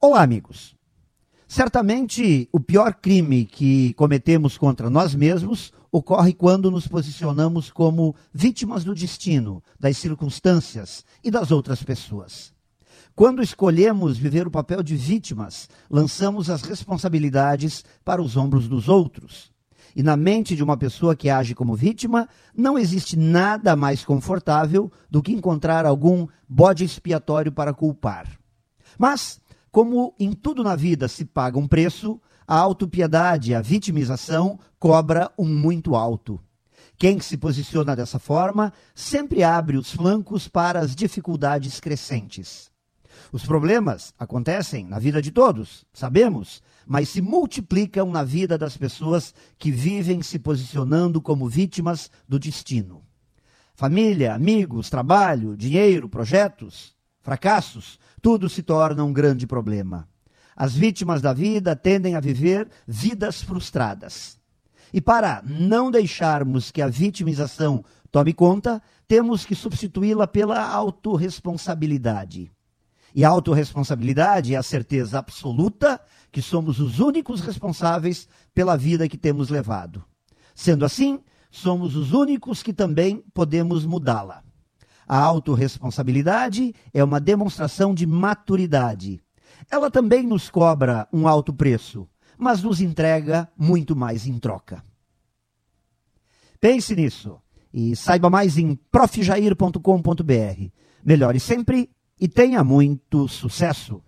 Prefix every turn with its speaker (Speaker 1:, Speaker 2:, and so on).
Speaker 1: Olá, amigos. Certamente o pior crime que cometemos contra nós mesmos ocorre quando nos posicionamos como vítimas do destino, das circunstâncias e das outras pessoas. Quando escolhemos viver o papel de vítimas, lançamos as responsabilidades para os ombros dos outros. E na mente de uma pessoa que age como vítima, não existe nada mais confortável do que encontrar algum bode expiatório para culpar. Mas como em tudo na vida se paga um preço, a autopiedade, a vitimização, cobra um muito alto. Quem se posiciona dessa forma sempre abre os flancos para as dificuldades crescentes. Os problemas acontecem na vida de todos, sabemos, mas se multiplicam na vida das pessoas que vivem se posicionando como vítimas do destino. Família, amigos, trabalho, dinheiro, projetos, fracassos, tudo se torna um grande problema. As vítimas da vida tendem a viver vidas frustradas. E para não deixarmos que a vitimização tome conta, temos que substituí-la pela autorresponsabilidade. E a autorresponsabilidade é a certeza absoluta que somos os únicos responsáveis pela vida que temos levado. Sendo assim, somos os únicos que também podemos mudá-la. A autorresponsabilidade é uma demonstração de maturidade. Ela também nos cobra um alto preço, mas nos entrega muito mais em troca. Pense nisso e saiba mais em profjair.com.br. Melhore sempre e tenha muito sucesso.